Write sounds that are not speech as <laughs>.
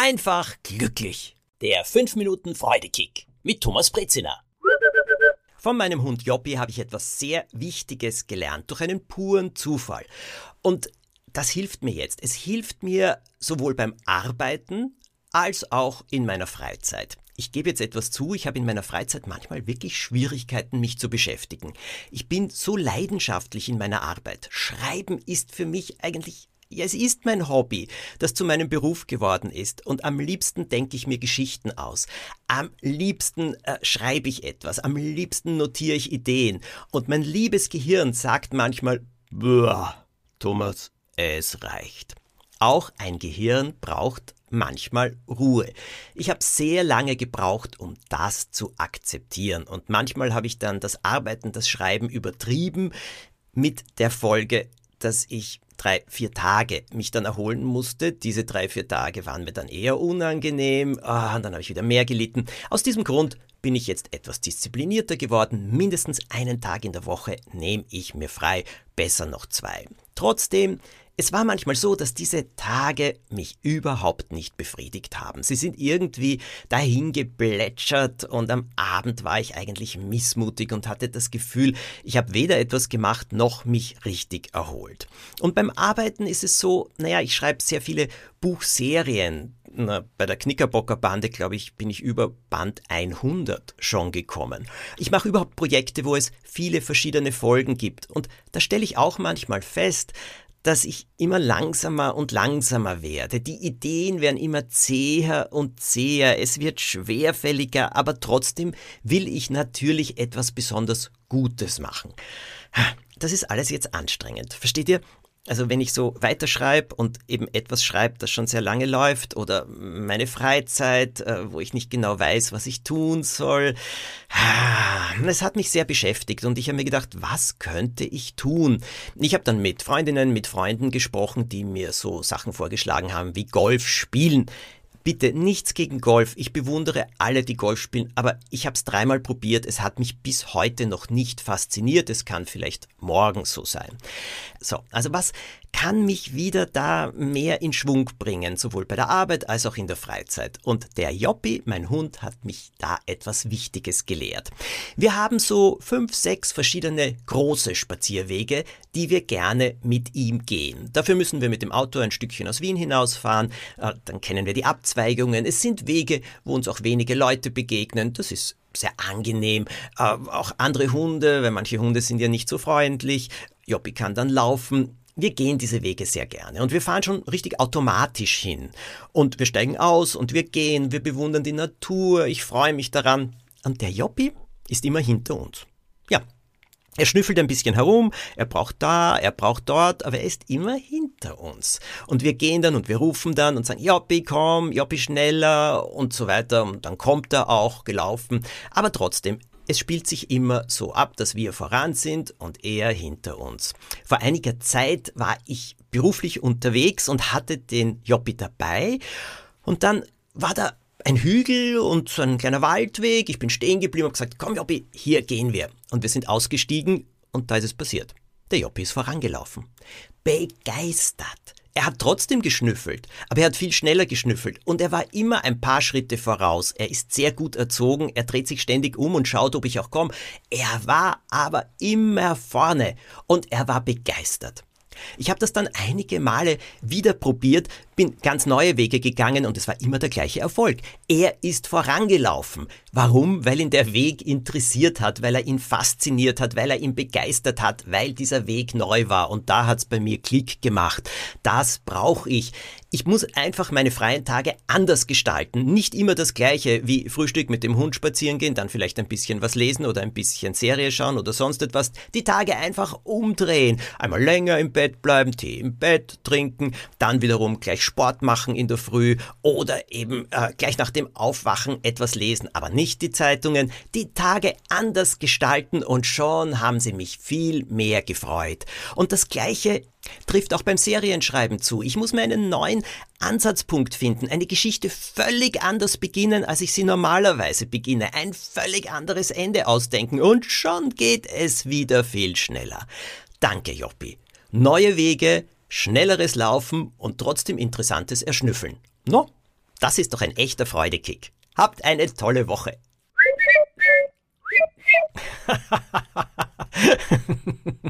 einfach glücklich. Der 5 Minuten Freudekick mit Thomas Brezina. Von meinem Hund Joppi habe ich etwas sehr Wichtiges gelernt, durch einen puren Zufall. Und das hilft mir jetzt. Es hilft mir sowohl beim Arbeiten als auch in meiner Freizeit. Ich gebe jetzt etwas zu, ich habe in meiner Freizeit manchmal wirklich Schwierigkeiten, mich zu beschäftigen. Ich bin so leidenschaftlich in meiner Arbeit. Schreiben ist für mich eigentlich es ist mein Hobby, das zu meinem Beruf geworden ist. Und am liebsten denke ich mir Geschichten aus. Am liebsten äh, schreibe ich etwas. Am liebsten notiere ich Ideen. Und mein liebes Gehirn sagt manchmal, Thomas, es reicht. Auch ein Gehirn braucht manchmal Ruhe. Ich habe sehr lange gebraucht, um das zu akzeptieren. Und manchmal habe ich dann das Arbeiten, das Schreiben übertrieben mit der Folge, dass ich drei, vier Tage mich dann erholen musste. Diese drei, vier Tage waren mir dann eher unangenehm. Ah, und dann habe ich wieder mehr gelitten. Aus diesem Grund bin ich jetzt etwas disziplinierter geworden. Mindestens einen Tag in der Woche nehme ich mir frei, besser noch zwei. Trotzdem es war manchmal so, dass diese Tage mich überhaupt nicht befriedigt haben. Sie sind irgendwie dahin geplätschert und am Abend war ich eigentlich missmutig und hatte das Gefühl, ich habe weder etwas gemacht noch mich richtig erholt. Und beim Arbeiten ist es so, naja, ich schreibe sehr viele Buchserien. Na, bei der Knickerbocker Bande, glaube ich, bin ich über Band 100 schon gekommen. Ich mache überhaupt Projekte, wo es viele verschiedene Folgen gibt. Und da stelle ich auch manchmal fest, dass ich immer langsamer und langsamer werde. Die Ideen werden immer zäher und zäher, es wird schwerfälliger, aber trotzdem will ich natürlich etwas besonders Gutes machen. Das ist alles jetzt anstrengend. Versteht ihr? Also wenn ich so weiterschreibe und eben etwas schreibe, das schon sehr lange läuft oder meine Freizeit, äh, wo ich nicht genau weiß, was ich tun soll, es hat mich sehr beschäftigt und ich habe mir gedacht, was könnte ich tun? Ich habe dann mit Freundinnen, mit Freunden gesprochen, die mir so Sachen vorgeschlagen haben wie Golf spielen. Bitte nichts gegen Golf. Ich bewundere alle, die Golf spielen, aber ich habe es dreimal probiert. Es hat mich bis heute noch nicht fasziniert. Es kann vielleicht morgen so sein. So, also was kann mich wieder da mehr in Schwung bringen, sowohl bei der Arbeit als auch in der Freizeit. Und der Joppi, mein Hund, hat mich da etwas Wichtiges gelehrt. Wir haben so fünf, sechs verschiedene große Spazierwege, die wir gerne mit ihm gehen. Dafür müssen wir mit dem Auto ein Stückchen aus Wien hinausfahren, äh, dann kennen wir die Abzweigungen. Es sind Wege, wo uns auch wenige Leute begegnen. Das ist sehr angenehm. Äh, auch andere Hunde, weil manche Hunde sind ja nicht so freundlich. Joppi kann dann laufen. Wir gehen diese Wege sehr gerne und wir fahren schon richtig automatisch hin. Und wir steigen aus und wir gehen, wir bewundern die Natur, ich freue mich daran. Und der Joppi ist immer hinter uns. Ja, er schnüffelt ein bisschen herum, er braucht da, er braucht dort, aber er ist immer hinter uns. Und wir gehen dann und wir rufen dann und sagen, Joppi, komm, Joppi, schneller und so weiter. Und dann kommt er auch gelaufen. Aber trotzdem, es spielt sich immer so ab, dass wir voran sind und er hinter uns. Vor einiger Zeit war ich beruflich unterwegs und hatte den Joppi dabei und dann war da ein Hügel und so ein kleiner Waldweg. Ich bin stehen geblieben und gesagt, komm Joppi, hier gehen wir. Und wir sind ausgestiegen und da ist es passiert. Der Joppi ist vorangelaufen. Begeistert. Er hat trotzdem geschnüffelt, aber er hat viel schneller geschnüffelt und er war immer ein paar Schritte voraus. Er ist sehr gut erzogen, er dreht sich ständig um und schaut, ob ich auch komme. Er war aber immer vorne und er war begeistert. Ich habe das dann einige Male wieder probiert, bin ganz neue Wege gegangen und es war immer der gleiche Erfolg. Er ist vorangelaufen. Warum? Weil ihn der Weg interessiert hat, weil er ihn fasziniert hat, weil er ihn begeistert hat, weil dieser Weg neu war. Und da hat's bei mir Klick gemacht. Das brauche ich. Ich muss einfach meine freien Tage anders gestalten. Nicht immer das gleiche wie Frühstück mit dem Hund spazieren gehen, dann vielleicht ein bisschen was lesen oder ein bisschen Serie schauen oder sonst etwas. Die Tage einfach umdrehen. Einmal länger im Bett bleiben, Tee im Bett trinken, dann wiederum gleich Sport machen in der Früh oder eben äh, gleich nach dem Aufwachen etwas lesen, aber nicht die Zeitungen. Die Tage anders gestalten und schon haben sie mich viel mehr gefreut. Und das gleiche Trifft auch beim Serienschreiben zu. Ich muss mir einen neuen Ansatzpunkt finden, eine Geschichte völlig anders beginnen, als ich sie normalerweise beginne, ein völlig anderes Ende ausdenken und schon geht es wieder viel schneller. Danke, Joppi. Neue Wege, schnelleres Laufen und trotzdem interessantes Erschnüffeln. No, das ist doch ein echter Freudekick. Habt eine tolle Woche. <laughs>